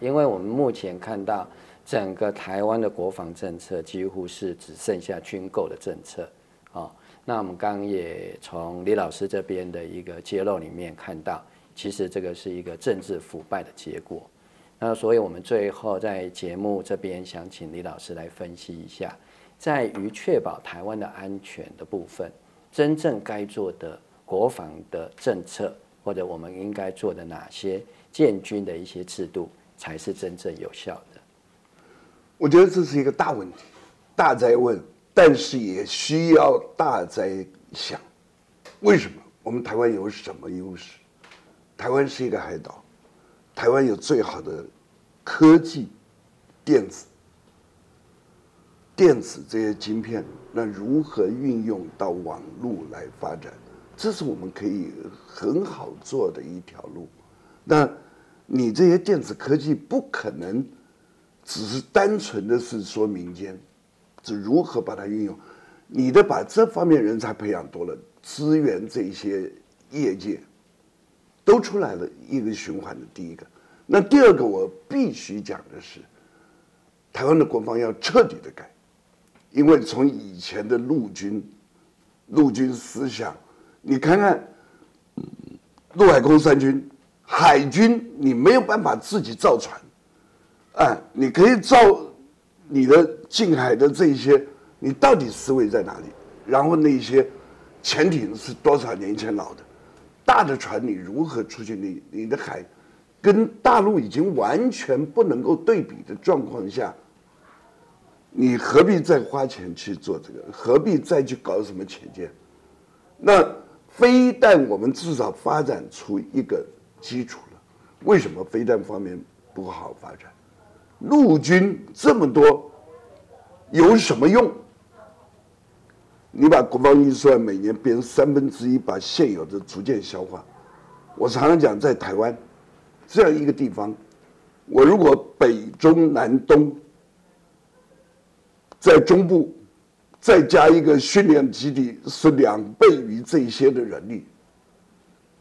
因为我们目前看到整个台湾的国防政策几乎是只剩下军购的政策啊。那我们刚刚也从李老师这边的一个揭露里面看到，其实这个是一个政治腐败的结果。那所以我们最后在节目这边想请李老师来分析一下，在于确保台湾的安全的部分，真正该做的国防的政策，或者我们应该做的哪些建军的一些制度。才是真正有效的。我觉得这是一个大问题，大灾问，但是也需要大灾想。为什么？我们台湾有什么优势？台湾是一个海岛，台湾有最好的科技、电子、电子这些晶片，那如何运用到网络来发展？这是我们可以很好做的一条路。那。你这些电子科技不可能只是单纯的是说民间，是如何把它运用？你的把这方面人才培养多了，资源这些业界都出来了一个循环的第一个。那第二个我必须讲的是，台湾的国防要彻底的改，因为从以前的陆军陆军思想，你看看陆海空三军。海军你没有办法自己造船，哎，你可以造你的近海的这些，你到底思维在哪里？然后那些潜艇是多少年前老的，大的船你如何出去？你你的海跟大陆已经完全不能够对比的状况下，你何必再花钱去做这个？何必再去搞什么潜舰？那非但我们至少发展出一个。基础了，为什么飞弹方面不好发展？陆军这么多，有什么用？你把国防预算每年变成三分之一，把现有的逐渐消化。我常常讲，在台湾这样一个地方，我如果北中南东，在中部再加一个训练基地，是两倍于这些的人力。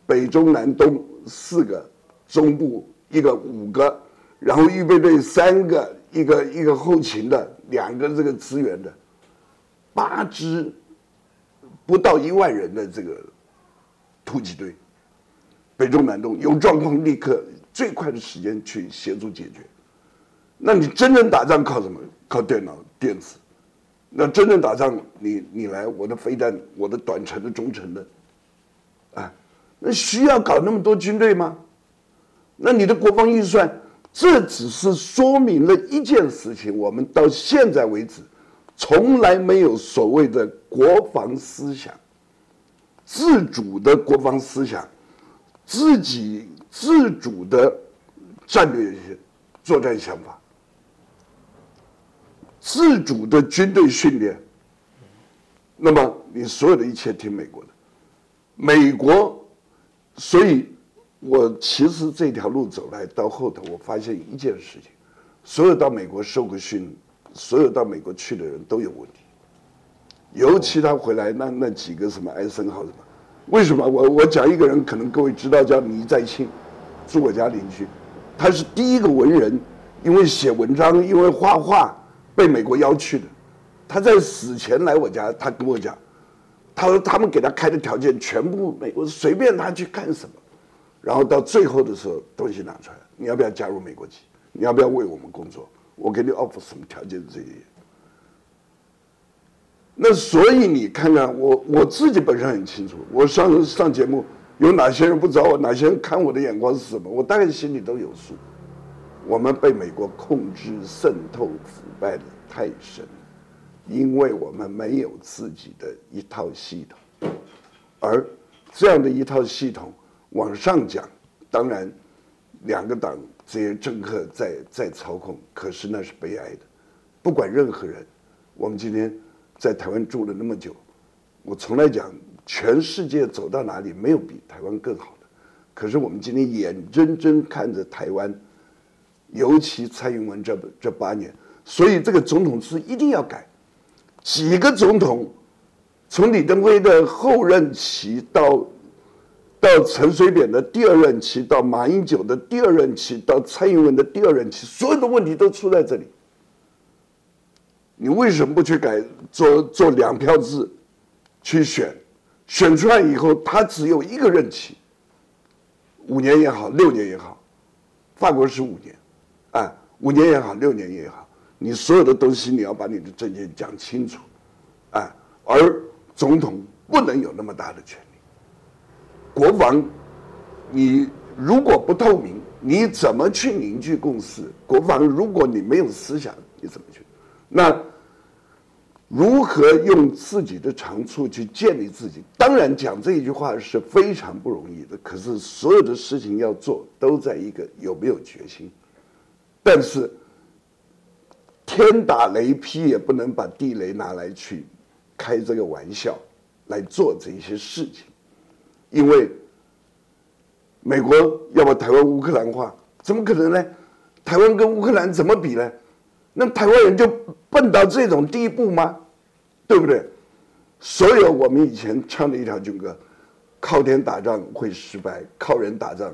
北中南东。四个中部一个五个，然后预备队三个，一个一个后勤的两个这个支援的，八支不到一万人的这个突击队，北中南东有状况立刻最快的时间去协助解决。那你真正打仗靠什么？靠电脑电子。那真正打仗，你你来我的飞弹，我的短程的、中程的，那需要搞那么多军队吗？那你的国防预算，这只是说明了一件事情：我们到现在为止，从来没有所谓的国防思想、自主的国防思想、自己自主的战略作战想法、自主的军队训练。那么你所有的一切听美国的，美国。所以，我其实这条路走来到后头，我发现一件事情：所有到美国受过训，所有到美国去的人都有问题。尤其他回来那那几个什么艾森豪什么，为什么？我我讲一个人，可能各位知道叫倪在庆，住我家邻居，他是第一个文人，因为写文章，因为画画被美国邀去的。他在死前来我家，他跟我讲。他说：“他们给他开的条件全部美国随便他去干什么，然后到最后的时候东西拿出来，你要不要加入美国籍？你要不要为我们工作？我给你 offer 什么条件这些？那所以你看看我我自己本身很清楚，我上上节目有哪些人不找我，哪些人看我的眼光是什么，我大概心里都有数。我们被美国控制、渗透、腐败的太深。”因为我们没有自己的一套系统，而这样的一套系统往上讲，当然两个党这些政客在在操控，可是那是悲哀的。不管任何人，我们今天在台湾住了那么久，我从来讲全世界走到哪里没有比台湾更好的，可是我们今天眼睁睁看着台湾，尤其蔡英文这这八年，所以这个总统制一定要改。几个总统，从李登辉的后任期到到陈水扁的第二任期，到马英九的第二任期，到蔡英文的第二任期，所有的问题都出在这里。你为什么不去改做做两票制，去选，选出来以后，他只有一个任期，五年也好，六年也好，法国是五年，啊，五年也好，六年也好，你所有的东西你要把你的证件讲清楚，啊，而总统不能有那么大的权利。国防，你如果不透明，你怎么去凝聚共识？国防，如果你没有思想，你怎么去？那如何用自己的长处去建立自己？当然，讲这一句话是非常不容易的。可是，所有的事情要做，都在一个有没有决心。但是，天打雷劈也不能把地雷拿来去开这个玩笑，来做这些事情，因为美国要把台湾乌克兰化，怎么可能呢？台湾跟乌克兰怎么比呢？那台湾人就笨到这种地步吗？对不对？所有我们以前唱的一条军歌，靠天打仗会失败，靠人打仗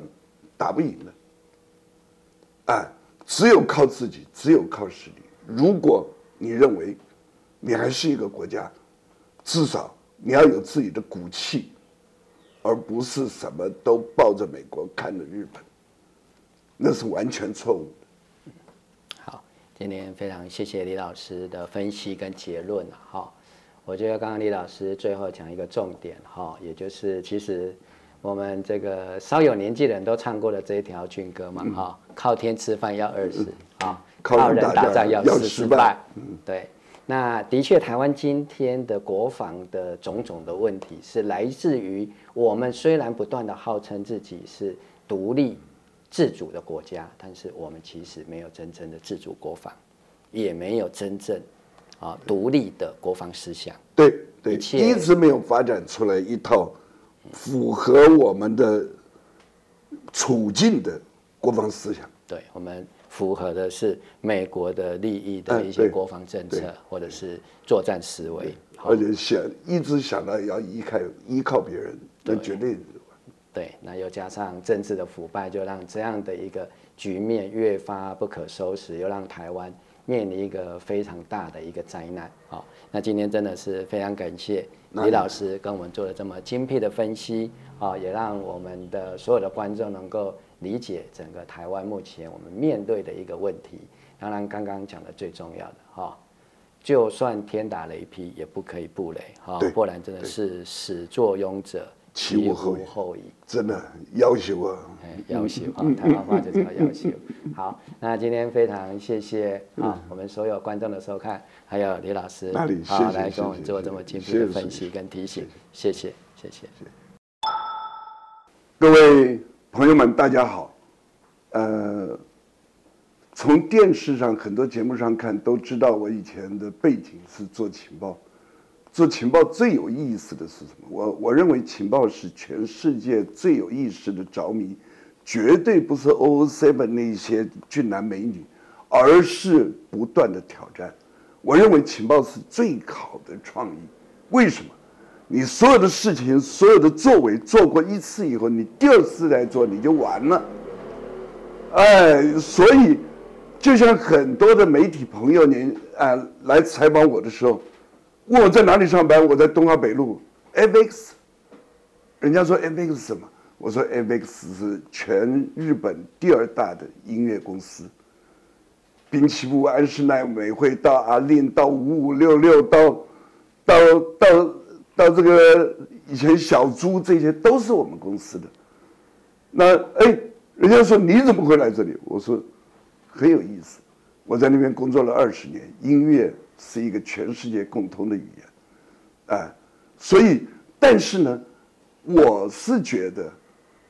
打不赢的。哎，只有靠自己，只有靠实力。如果你认为你还是一个国家，至少你要有自己的骨气，而不是什么都抱着美国看着日本，那是完全错误的。好。今天非常谢谢李老师的分析跟结论哈，我觉得刚刚李老师最后讲一个重点哈，也就是其实我们这个稍有年纪的人都唱过的这一条军歌嘛哈，靠天吃饭要二死啊，靠人打仗要失败。嗯，对。那的确，台湾今天的国防的种种的问题是来自于我们虽然不断的号称自己是独立。自主的国家，但是我们其实没有真正的自主国防，也没有真正啊独立的国防思想。对对，一直没有发展出来一套符合我们的处境的国防思想。对我们符合的是美国的利益的一些国防政策，或者是作战思维，而且想一直想到要依靠依靠别人，那绝对。对，那又加上政治的腐败，就让这样的一个局面越发不可收拾，又让台湾面临一个非常大的一个灾难。好，那今天真的是非常感谢李老师跟我们做了这么精辟的分析，啊，也让我们的所有的观众能够理解整个台湾目前我们面对的一个问题。当然，刚刚讲的最重要的哈，就算天打雷劈，也不可以不雷，哈，不然真的是始作俑者。其无后矣，真的要求啊，要求啊，台湾话就叫要求。好，那今天非常谢谢啊，我们所有观众的收看，还有李老师，好来跟我们做这么精辟的分析跟提醒，谢谢，谢谢。各位朋友们，大家好。呃，从电视上很多节目上看，都知道我以前的背景是做情报。做情报最有意思的是什么？我我认为情报是全世界最有意思的着迷，绝对不是 O Seven 那些俊男美女，而是不断的挑战。我认为情报是最好的创意。为什么？你所有的事情、所有的作为做过一次以后，你第二次来做你就完了。哎，所以就像很多的媒体朋友您啊来采访我的时候。问我在哪里上班？我在东华北路，FX。人家说 FX 什么？我说 FX 是全日本第二大的音乐公司。滨崎步、安室奈美惠到阿令到五五六六到到到到这个以前小猪这些都是我们公司的。那哎，人家说你怎么会来这里？我说很有意思，我在那边工作了二十年，音乐。是一个全世界共通的语言，啊，所以，但是呢，我是觉得，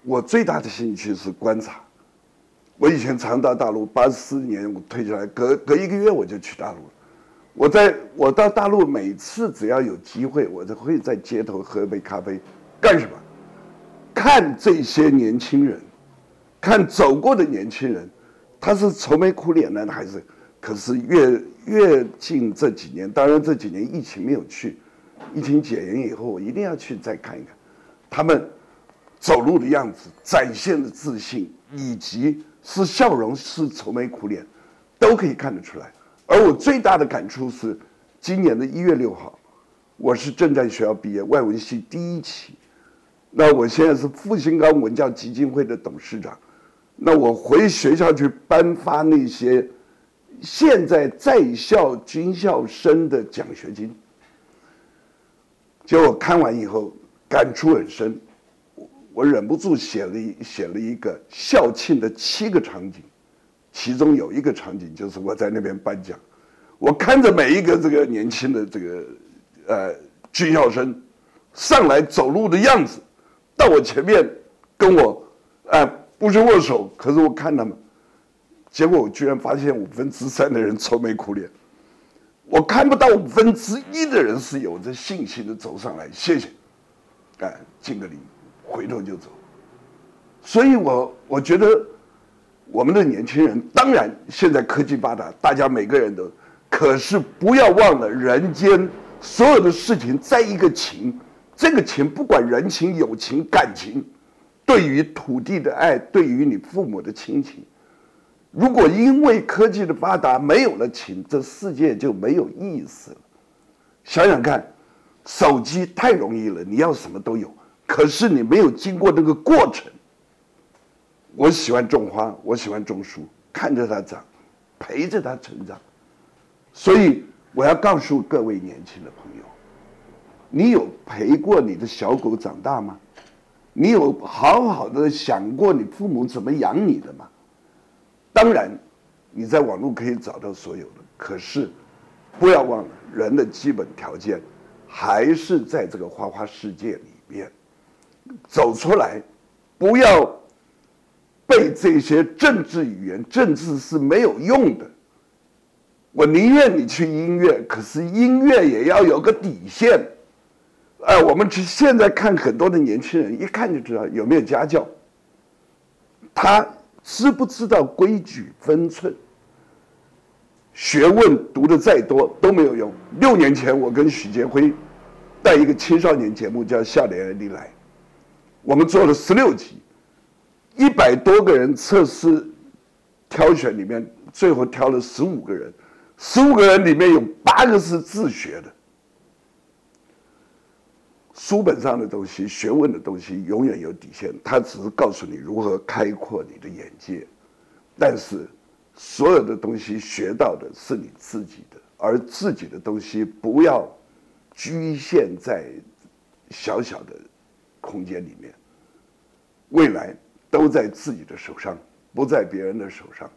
我最大的兴趣是观察。我以前常到大陆，八四年我退下来，隔隔一个月我就去大陆。我在我到大陆，每次只要有机会，我就会在街头喝杯咖啡，干什么？看这些年轻人，看走过的年轻人，他是愁眉苦脸呢，还是？可是越越近这几年，当然这几年疫情没有去，疫情解严以后，我一定要去再看一看，他们走路的样子，展现的自信，以及是笑容，是愁眉苦脸，都可以看得出来。而我最大的感触是，今年的一月六号，我是正在学校毕业，外文系第一期。那我现在是复兴岗文教基金会的董事长。那我回学校去颁发那些现在在校军校生的奖学金。结果看完以后感触很深，我忍不住写了一写了一个校庆的七个场景，其中有一个场景就是我在那边颁奖，我看着每一个这个年轻的这个呃军校生上来走路的样子，到我前面跟我哎不是握手，可是我看他们，结果我居然发现五分之三的人愁眉苦脸。我看不到五分之一的人是有着信心的走上来，谢谢，哎，敬个礼，回头就走。所以，我我觉得我们的年轻人，当然现在科技发达，大家每个人都，可是不要忘了人间所有的事情在一个情，这个情不管人情、友情、感情，对于土地的爱，对于你父母的亲情。如果因为科技的发达没有了情，这世界就没有意思了。想想看，手机太容易了，你要什么都有，可是你没有经过那个过程。我喜欢种花，我喜欢种树，看着它长，陪着它成长。所以我要告诉各位年轻的朋友，你有陪过你的小狗长大吗？你有好好的想过你父母怎么养你的吗？当然，你在网络可以找到所有的，可是不要忘了，人的基本条件还是在这个花花世界里面走出来，不要被这些政治语言，政治是没有用的。我宁愿你去音乐，可是音乐也要有个底线。哎，我们去现在看很多的年轻人，一看就知道有没有家教，他。知不知道规矩分寸？学问读的再多都没有用。六年前，我跟许杰辉带一个青少年节目叫《笑脸而来》，我们做了十六集，一百多个人测试挑选里面，最后挑了十五个人，十五个人里面有八个是自学的。书本上的东西，学问的东西，永远有底线。它只是告诉你如何开阔你的眼界，但是所有的东西学到的是你自己的，而自己的东西不要局限在小小的空间里面。未来都在自己的手上，不在别人的手上。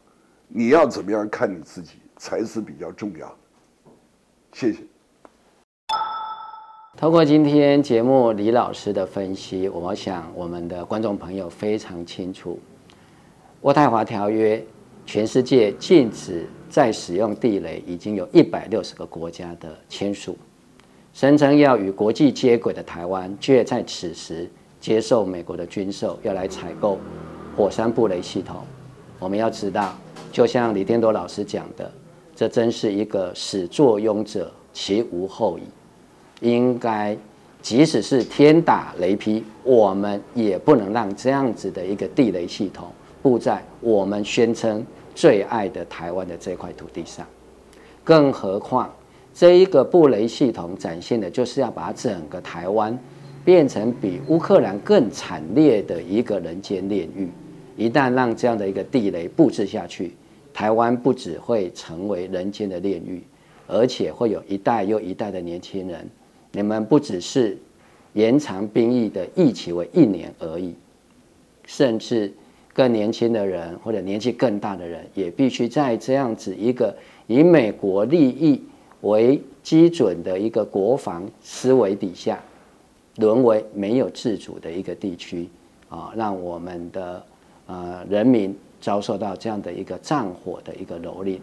你要怎么样看你自己，才是比较重要的。谢谢。通过今天节目李老师的分析，我想我们的观众朋友非常清楚，《渥太华条约》全世界禁止再使用地雷，已经有一百六十个国家的签署，声称要与国际接轨的台湾，却在此时接受美国的军售，要来采购火山布雷系统。我们要知道，就像李天铎老师讲的，这真是一个始作俑者，其无后矣。应该，即使是天打雷劈，我们也不能让这样子的一个地雷系统布在我们宣称最爱的台湾的这块土地上。更何况，这一个布雷系统展现的就是要把整个台湾变成比乌克兰更惨烈的一个人间炼狱。一旦让这样的一个地雷布置下去，台湾不只会成为人间的炼狱，而且会有一代又一代的年轻人。你们不只是延长兵役的役期为一年而已，甚至更年轻的人或者年纪更大的人，也必须在这样子一个以美国利益为基准的一个国防思维底下，沦为没有自主的一个地区啊，让我们的呃人民遭受到这样的一个战火的一个蹂躏。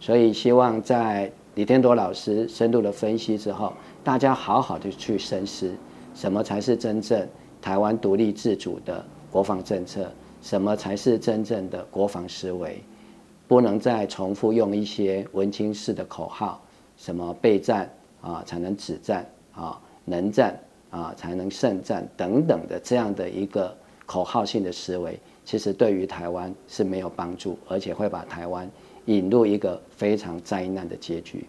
所以，希望在李天铎老师深度的分析之后。大家好好的去深思，什么才是真正台湾独立自主的国防政策？什么才是真正的国防思维？不能再重复用一些文青式的口号，什么备战啊才能止战啊，能战啊才能胜战等等的这样的一个口号性的思维，其实对于台湾是没有帮助，而且会把台湾引入一个非常灾难的结局。